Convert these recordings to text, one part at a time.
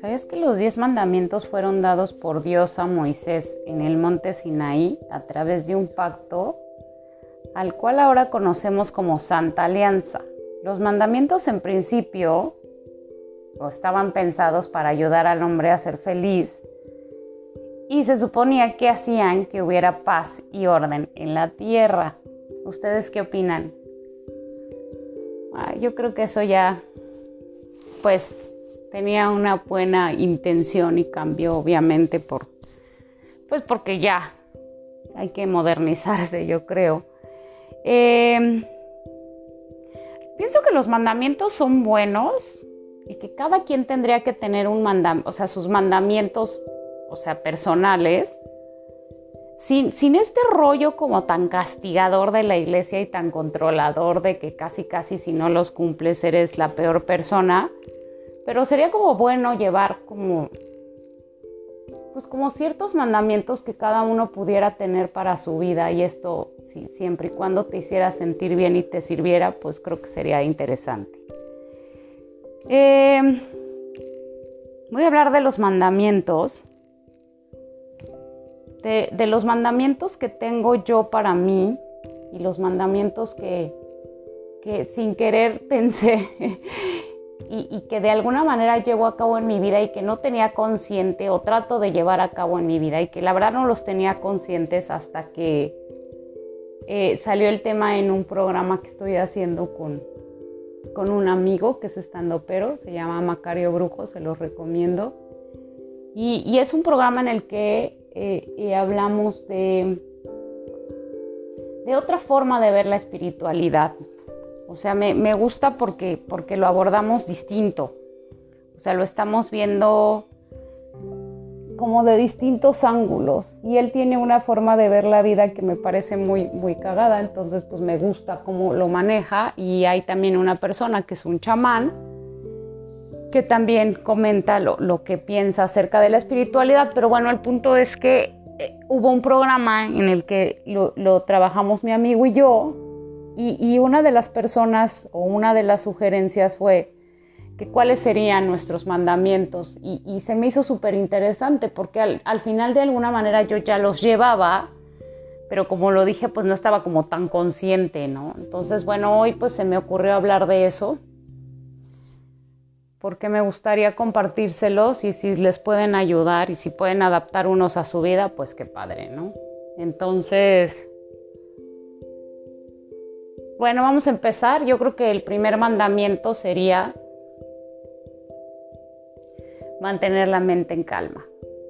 ¿Sabes que los diez mandamientos fueron dados por Dios a Moisés en el monte Sinaí a través de un pacto al cual ahora conocemos como Santa Alianza? Los mandamientos en principio estaban pensados para ayudar al hombre a ser feliz y se suponía que hacían que hubiera paz y orden en la tierra. ¿Ustedes qué opinan? Ah, yo creo que eso ya, pues, tenía una buena intención y cambió obviamente por, pues porque ya hay que modernizarse, yo creo. Em, pienso que los mandamientos son buenos y que cada quien tendría que tener un mandamiento, o sea, sus mandamientos, o sea, personales, sin, sin, este rollo como tan castigador de la iglesia y tan controlador de que casi, casi si no los cumples eres la peor persona. Pero sería como bueno llevar como pues como ciertos mandamientos que cada uno pudiera tener para su vida y esto siempre y cuando te hiciera sentir bien y te sirviera, pues creo que sería interesante. Em, voy a hablar de los mandamientos, de, los mandamientos que tengo yo para mí y los mandamientos que, que sin querer pensé y, que de alguna manera llevo a cabo en mi vida y que no tenía consciente o trato de llevar a cabo en mi vida y que la verdad no los tenía conscientes hasta que eh, salió el tema en un programa que estoy haciendo con, con un amigo que es estando pero, se llama Macario Brujo, se los recomiendo. Y, es un programa en el que eh, eh, hablamos de, de otra forma de ver la espiritualidad, o sea, me, gusta porque, porque lo abordamos distinto. O sea, lo estamos viendo como de distintos ángulos. Y él tiene una forma de ver la vida que me parece muy muy cagada, entonces pues me gusta cómo lo maneja. Y hay también una persona que es un chamán que también comenta lo, que piensa acerca de la espiritualidad, pero bueno, el punto es que eh, hubo un programa en el que lo, lo trabajamos mi amigo y yo y, una de las personas o una de las sugerencias fue que cuáles serían nuestros mandamientos y, se me hizo súper interesante porque al, final de alguna manera yo ya los llevaba, pero como lo dije pues no estaba como tan consciente, ¿no? Entonces bueno, hoy pues se me ocurrió hablar de eso porque me gustaría compartírselos y si les pueden ayudar y si pueden adaptar unos a su vida, pues qué padre, ¿no? Entonces... Bueno, vamos a empezar. Yo creo que el primer mandamiento sería mantener la mente en calma.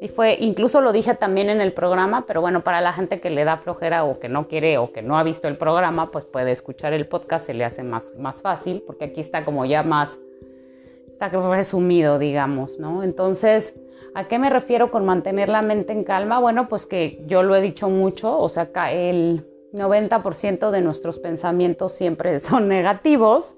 Y fue, incluso lo dije también en el programa, pero bueno, para la gente que le da flojera o que no quiere o que no ha visto el programa, pues puede escuchar el podcast, se le hace más, más fácil, porque aquí está como ya más, está resumido, digamos, ¿no? Entonces, ¿a qué me refiero con mantener la mente en calma? Bueno, pues que yo lo he dicho mucho, o sea, el 90% de nuestros pensamientos siempre son negativos.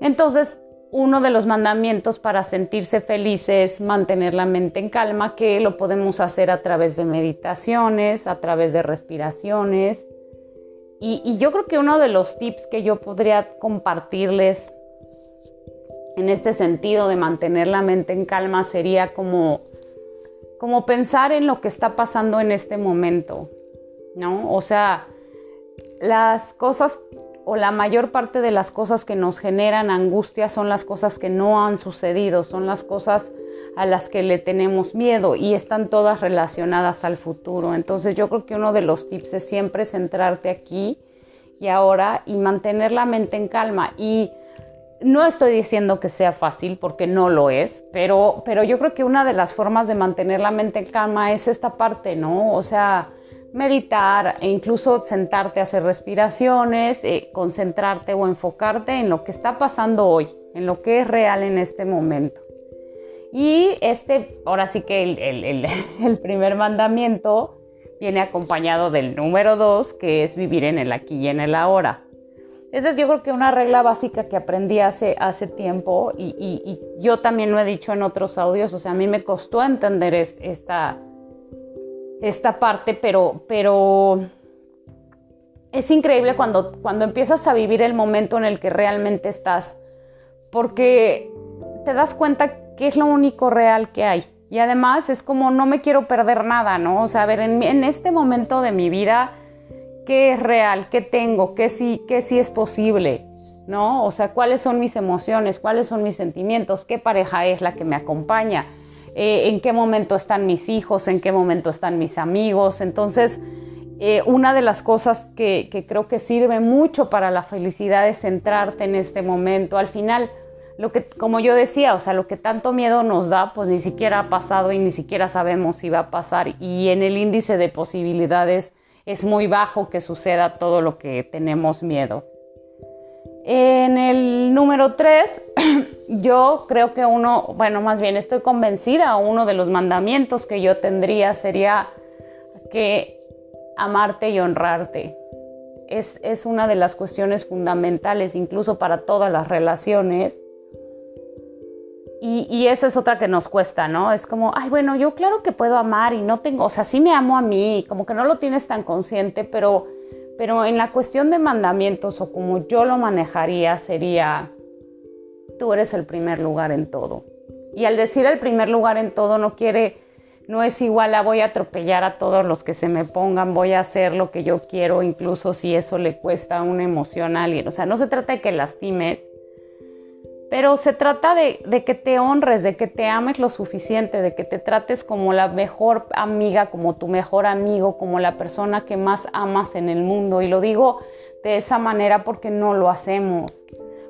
Entonces, uno de los mandamientos para sentirse feliz es mantener la mente en calma, que lo podemos hacer a través de meditaciones, a través de respiraciones. Y, yo creo que uno de los tips que yo podría compartirles en este sentido de mantener la mente en calma sería como, como pensar en lo que está pasando en este momento. ¿no? O sea, las cosas o la mayor parte de las cosas que nos generan angustia son las cosas que no han sucedido, son las cosas a las que le tenemos miedo y están todas relacionadas al futuro. Entonces yo creo que uno de los tips es siempre centrarte aquí y ahora y mantener la mente en calma. Y no estoy diciendo que sea fácil porque no lo es, pero, pero yo creo que una de las formas de mantener la mente en calma es esta parte, ¿no? O sea, meditar e incluso sentarte a hacer respiraciones, eh, concentrarte o enfocarte en lo que está pasando hoy, en lo que es real en este momento. Y este, ahora sí que el, primer mandamiento viene acompañado del número dos, que es vivir en el aquí y en el ahora. Esa es yo creo que una regla básica que aprendí hace, hace tiempo y, yo también lo he dicho en otros audios, o sea, a mí me costó entender esta esta parte, pero, pero es increíble cuando, cuando empiezas a vivir el momento en el que realmente estás, porque te das cuenta que es lo único real que hay. Y además es como no me quiero perder nada, ¿no? O sea, a ver, en este momento de mi vida, ¿qué es real? ¿Qué tengo? ¿Qué sí, qué sí es posible? ¿No? O sea, ¿cuáles son mis emociones? ¿Cuáles son mis sentimientos? ¿Qué pareja es la que me acompaña? Eh, ¿En qué momento están mis hijos? ¿En qué momento están mis amigos? Entonces, eh, una de las cosas que, que, creo que sirve mucho para la felicidad es centrarte en este momento. Al final, lo que, como yo decía, o sea, lo que tanto miedo nos da, pues ni siquiera ha pasado y ni siquiera sabemos si va a pasar. Y en el índice de posibilidades es muy bajo que suceda todo lo que tenemos miedo. En el número 3, yo creo que uno, bueno, más bien estoy convencida, uno de los mandamientos que yo tendría sería que amarte y honrarte. Es, es, una de las cuestiones fundamentales, incluso para todas las relaciones. Y, y, esa es otra que nos cuesta, ¿no? Es como, ay, bueno, yo claro que puedo amar y no tengo, o sea, sí me amo a mí, como que no lo tienes tan consciente, pero, pero en la cuestión de mandamientos o como yo lo manejaría sería, tú eres el primer lugar en todo. Y al decir el primer lugar en todo no quiere no es igual a voy a atropellar a todos los que se me pongan, voy a hacer lo que yo quiero, incluso si eso le cuesta a alguien. O sea, no se trata de que lastimes, pero se trata de, que te honres, de que te ames lo suficiente, de que te trates como la mejor amiga, como tu mejor amigo, como la persona que más amas en el mundo. Y lo digo de esa manera porque no lo hacemos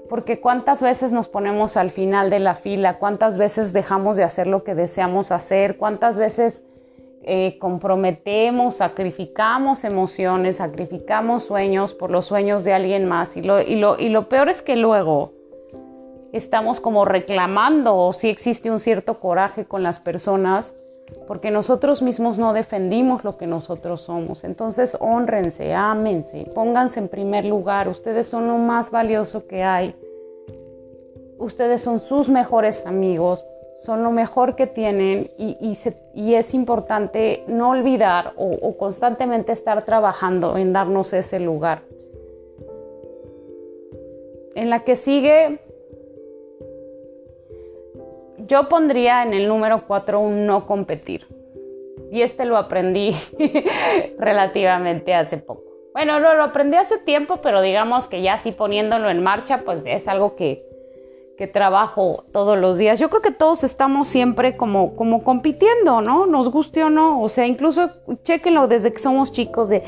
porque cuántas veces nos ponemos al final de la fila, cuántas veces dejamos de hacer lo que deseamos hacer, cuántas veces eh, comprometemos, sacrificamos emociones, sacrificamos sueños por los sueños de alguien más. Y lo, y lo peor es que luego estamos como reclamando o si existe un cierto coraje con las personas porque nosotros mismos no defendimos lo que nosotros somos. Entonces, honrense, ámense, pónganse en primer lugar. Ustedes son lo más valioso que hay. Ustedes son sus mejores amigos, son lo mejor que tienen y, es importante no olvidar o, o constantemente estar trabajando en darnos ese lugar. En la que sigue, yo pondría en el número 4 un no competir. Y este lo aprendí relativamente hace poco. Bueno, no, lo aprendí hace tiempo, pero digamos que ya así poniéndolo en marcha, pues es algo que, que trabajo todos los días. Yo creo que todos estamos siempre como, como compitiendo, ¿no? Nos guste o no. O sea, incluso chequenlo desde que somos chicos de,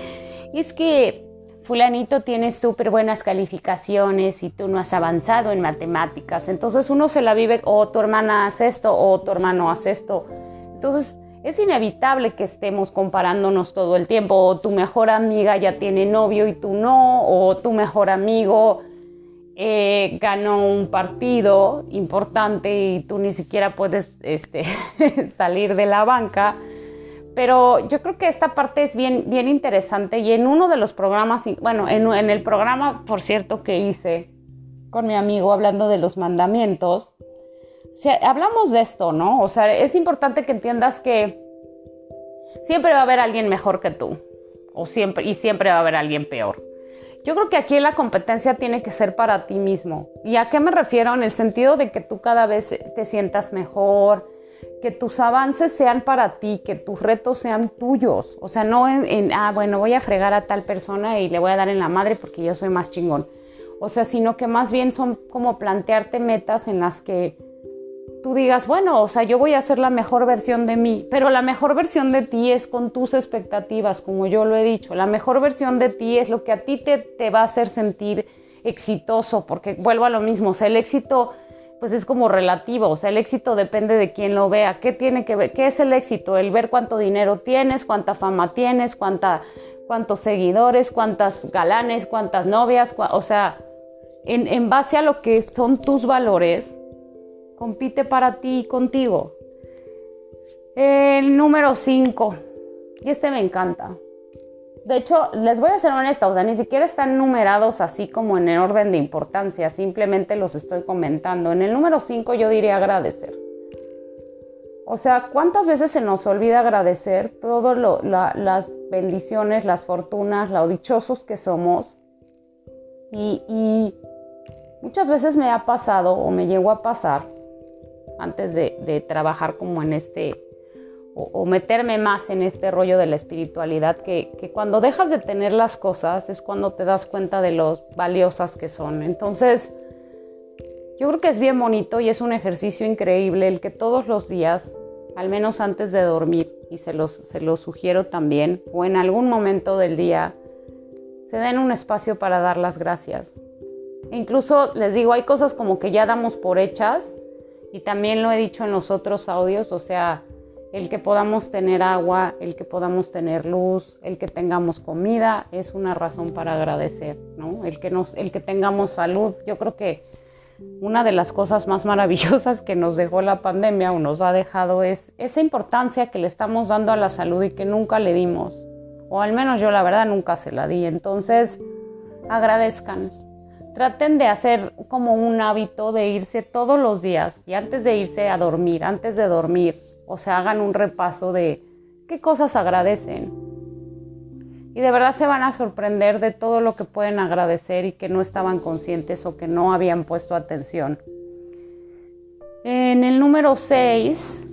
es que fulanito tiene súper buenas calificaciones y tú no has avanzado en matemáticas. Entonces uno se la vive, o oh, tu hermana hace esto, o tu hermano hace esto. Entonces es inevitable que estemos comparándonos todo el tiempo, o tu mejor amiga ya tiene novio y tú no, o tu mejor amigo eh, ganó un partido importante y tú ni siquiera puedes este, salir de la banca. Pero yo creo que esta parte es bien, bien interesante y en uno de los programas, bueno, en, el programa, por cierto, que hice con mi amigo hablando de los mandamientos, hablamos de esto, ¿no? O sea, es importante que entiendas que siempre va a haber alguien mejor que tú, o siempre, y siempre va a haber alguien peor. Yo creo que aquí la competencia tiene que ser para ti mismo. ¿Y a qué me refiero? En el sentido de que tú cada vez te sientas mejor, que tus avances sean para ti, que tus retos sean tuyos. O sea, no en, ah, bueno, voy a fregar a tal persona y le voy a dar en la madre porque yo soy más chingón. O sea, sino que más bien son como plantearte metas en las que tú digas, bueno, o sea, yo voy a ser la mejor versión de mí, pero la mejor versión de ti es con tus expectativas, como yo lo he dicho. La mejor versión de ti es lo que a ti te, te va a hacer sentir exitoso, porque vuelvo a lo mismo, o sea, el éxito pues es como relativo, o sea, el éxito depende de quién lo vea. ¿Qué tiene que ver? ¿Qué es el éxito? El ver cuánto dinero tienes, cuánta fama tienes, cuánta, cuántos seguidores, cuántas galanes, cuántas novias, o sea, en, en base a lo que son tus valores, compite para ti y contigo. El número 5, y este me encanta. De hecho, les voy a ser honesta, o sea, ni siquiera están numerados así como en el orden de importancia, simplemente los estoy comentando. En el número 5 yo diría agradecer. O sea, ¿cuántas veces se nos olvida agradecer todas las bendiciones, las fortunas, lo dichosos que somos? Y, muchas veces me ha pasado o me llegó a pasar antes de, trabajar como en este o, meterme más en este rollo de la espiritualidad, que, que, cuando dejas de tener las cosas es cuando te das cuenta de lo valiosas que son. Entonces, yo creo que es bien bonito y es un ejercicio increíble el que todos los días, al menos antes de dormir, y se los, se los sugiero también, o en algún momento del día, se den un espacio para dar las gracias. E incluso les digo, hay cosas como que ya damos por hechas, y también lo he dicho en los otros audios, o sea, el que podamos tener agua, el que podamos tener luz, el que tengamos comida, es una razón para agradecer, ¿no? El que, nos, el que tengamos salud. Yo creo que una de las cosas más maravillosas que nos dejó la pandemia o nos ha dejado es esa importancia que le estamos dando a la salud y que nunca le dimos. O al menos yo la verdad nunca se la di. Entonces, agradezcan. Traten de hacer como un hábito de irse todos los días y antes de irse a dormir, antes de dormir, o sea, hagan un repaso de qué cosas agradecen, y de verdad se van a sorprender de todo lo que pueden agradecer y que no estaban conscientes o que no habían puesto atención. En el número 6,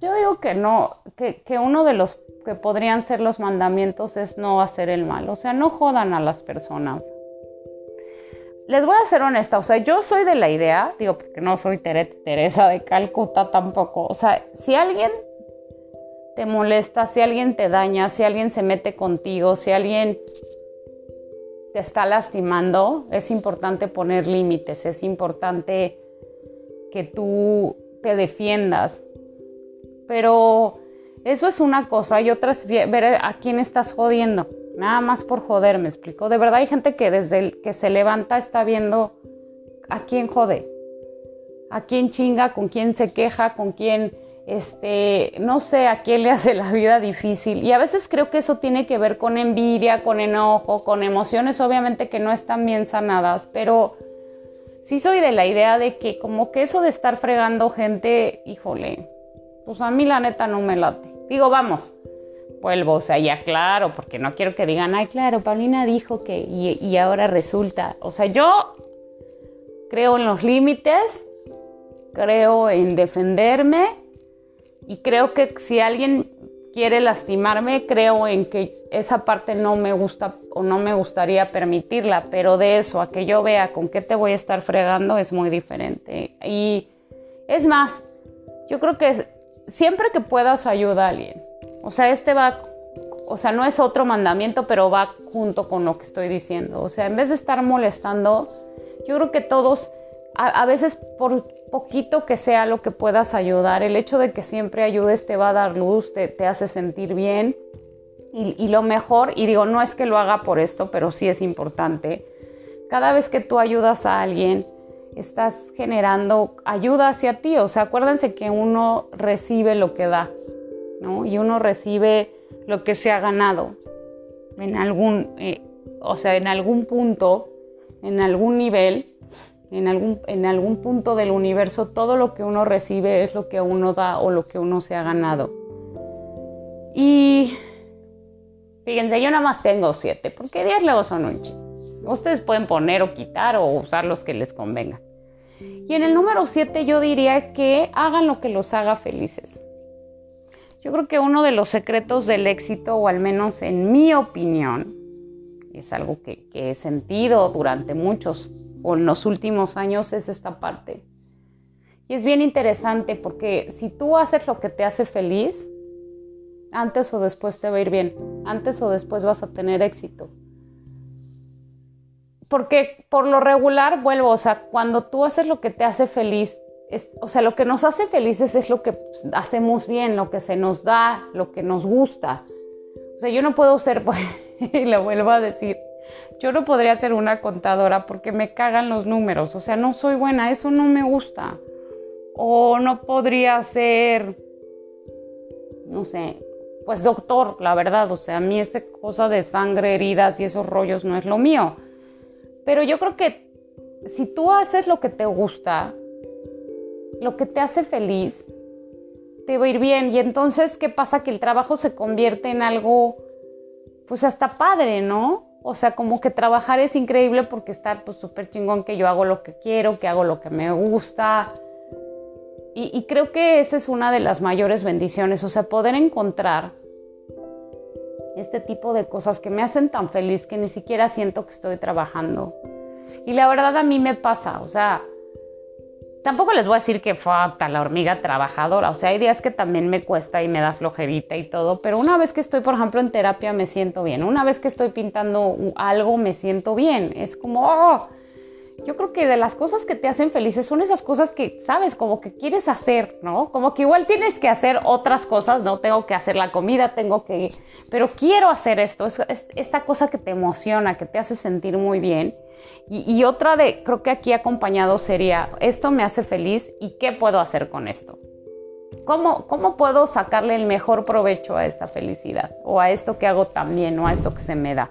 yo digo que no, que, que uno de los que podrían ser los mandamientos es no hacer el mal, o sea, no jodan a las personas. Les voy a ser honesta, o sea, yo soy de la idea, digo, porque no soy Teresa de Calcuta tampoco, o sea, si alguien te molesta, si alguien te daña, si alguien se mete contigo, si alguien te está lastimando, es importante poner límites, es importante que tú te defiendas. Pero eso es una cosa y otra es ver a quién estás jodiendo. Nada más por joder, me explico. De verdad hay gente que desde el que se levanta está viendo a quién jode, a quién chinga, con quién se queja, con quién este, no sé a quién le hace la vida difícil. Y a veces creo que eso tiene que ver con envidia, con enojo, con emociones obviamente que no están bien sanadas, pero sí soy de la idea de que como que eso de estar fregando gente, híjole, pues a mí la neta no me late. Digo, vamos, vuelvo, o sea, ya claro, porque no quiero que digan, ay, claro, Paulina dijo que, y, ahora resulta, o sea, yo creo en los límites, creo en defenderme, y creo que si alguien quiere lastimarme, creo en que esa parte no me gusta o no me gustaría permitirla, pero de eso a que yo vea con qué te voy a estar fregando es muy diferente. Y es más, yo creo que siempre que puedas ayuda a alguien. O sea, este va, o sea, no es otro mandamiento, pero va junto con lo que estoy diciendo. O sea, en vez de estar molestando, yo creo que todos a, veces por poquito que sea lo que puedas ayudar, el hecho de que siempre ayudes te va a dar luz, te, hace sentir bien. Y, lo mejor, y digo, no es que lo haga por esto, pero sí es importante, cada vez que tú ayudas a alguien, estás generando ayuda hacia ti. O sea, acuérdense que uno recibe lo que da, ¿no? Y uno recibe lo que se ha ganado en algún, eh, o sea, en algún punto, en algún nivel, en algún, en algún punto del universo todo lo que uno recibe es lo que uno da o lo que uno se ha ganado. Y fíjense, yo nada más tengo siete, porque diez luego son un chingo. Ustedes pueden poner o quitar o usar los que les convenga. Y en el número siete yo diría que hagan lo que los haga felices. Yo creo que uno de los secretos del éxito, o al menos en mi opinión, es algo que, he sentido durante muchos o en los últimos años es esta parte. Y es bien interesante porque si tú haces lo que te hace feliz, antes o después te va a ir bien, antes o después vas a tener éxito. Porque por lo regular, vuelvo, o sea, cuando tú haces lo que te hace feliz, o sea, lo que nos hace felices es lo que hacemos bien, lo que se nos da, lo que nos gusta. O sea, yo no puedo ser, y lo vuelvo a decir, yo no podría ser una contadora porque me cagan los números, o sea, no soy buena, eso no me gusta. O no podría ser, no sé, pues doctor, la verdad, o sea, a mí esa cosa de sangre, heridas y esos rollos no es lo mío. Pero yo creo que si tú haces lo que te gusta, lo que te hace feliz, te va a ir bien. Y entonces, ¿qué pasa? Que el trabajo se convierte en algo, pues hasta padre, ¿no? O sea, como que trabajar es increíble porque está pues súper chingón que yo hago lo que quiero, que hago lo que me gusta. Y, y creo que esa es una de las mayores bendiciones, o sea, poder encontrar este tipo de cosas que me hacen tan feliz que ni siquiera siento que estoy trabajando. Y la verdad a mí me pasa, o sea, tampoco les voy a decir que falta la hormiga trabajadora, o sea, hay días que también me cuesta y me da flojerita y todo, pero una vez que estoy, por ejemplo, en terapia me siento bien, una vez que estoy pintando algo me siento bien, es como, oh, yo creo que de las cosas que te hacen felices son esas cosas que, sabes, como que quieres hacer, ¿no? Como que igual tienes que hacer otras cosas, no tengo que hacer la comida, tengo que, pero quiero hacer esto, es, esta cosa que te emociona, que te hace sentir muy bien. Y, otra de, creo que aquí acompañado sería, esto me hace feliz y qué puedo hacer con esto. ¿Cómo, ¿Cómo puedo sacarle el mejor provecho a esta felicidad? O a esto que hago también, o a esto que se me da.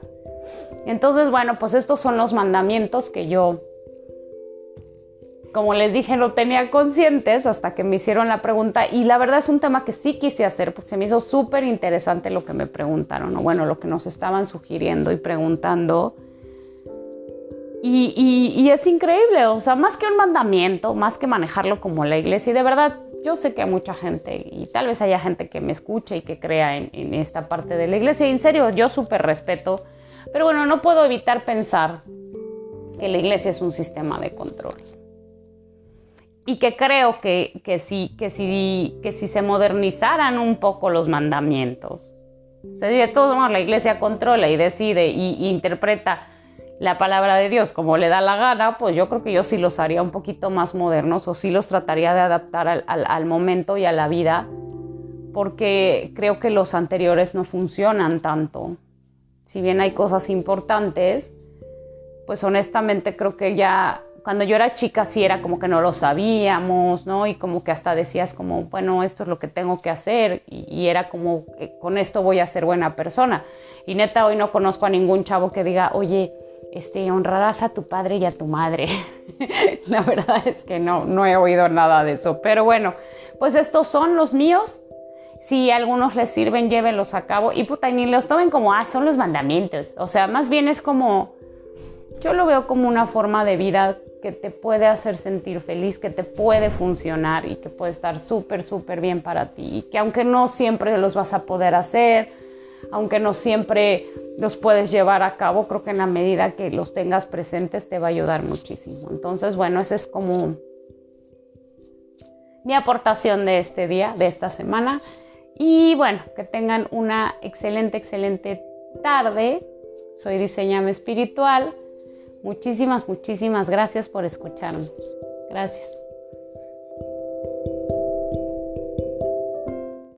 Entonces, bueno, pues estos son los mandamientos que yo como les dije, no tenía conscientes hasta que me hicieron la pregunta y la verdad es un tema que sí quise hacer porque se me hizo súper interesante lo que me preguntaron, o bueno, lo que nos estaban sugiriendo y preguntando. Y, y, es increíble, o sea, más que un mandamiento, más que manejarlo como la iglesia, y de verdad yo sé que hay mucha gente, y tal vez haya gente que me escuche y que crea en, esta parte de la iglesia, y en serio, yo súper respeto, pero bueno, no puedo evitar pensar que la iglesia es un sistema de control. Y que creo que, que, si, que, si, que si se modernizaran un poco los mandamientos, o sea, de todos modos la iglesia controla y decide y, interpreta la palabra de Dios como le da la gana, pues yo creo que yo sí los haría un poquito más modernos o sí los trataría de adaptar al, al, momento y a la vida, porque creo que los anteriores no funcionan tanto. Si bien hay cosas importantes, pues honestamente creo que ya cuando yo era chica sí era como que no lo sabíamos, ¿no? Y como que hasta decías como, bueno, esto es lo que tengo que hacer y, era como, con esto voy a ser buena persona. Y neta, hoy no conozco a ningún chavo que diga, oye, este, honrarás a tu padre y a tu madre. La verdad es que no, no he oído nada de eso. Pero bueno, pues estos son los míos. Si a algunos les sirven, llévenlos a cabo. Y puta, ni los tomen como, ah, son los mandamientos. O sea, más bien es como, yo lo veo como una forma de vida que te puede hacer sentir feliz, que te puede funcionar y que puede estar súper, súper bien para ti. Y que aunque no siempre los vas a poder hacer, aunque no siempre los puedes llevar a cabo, creo que en la medida que los tengas presentes te va a ayudar muchísimo. Entonces, bueno, esa es como mi aportación de este día, de esta semana. Y bueno, que tengan una excelente, excelente tarde. Soy Diseñame Espiritual. Muchísimas, muchísimas gracias por escucharme. Gracias.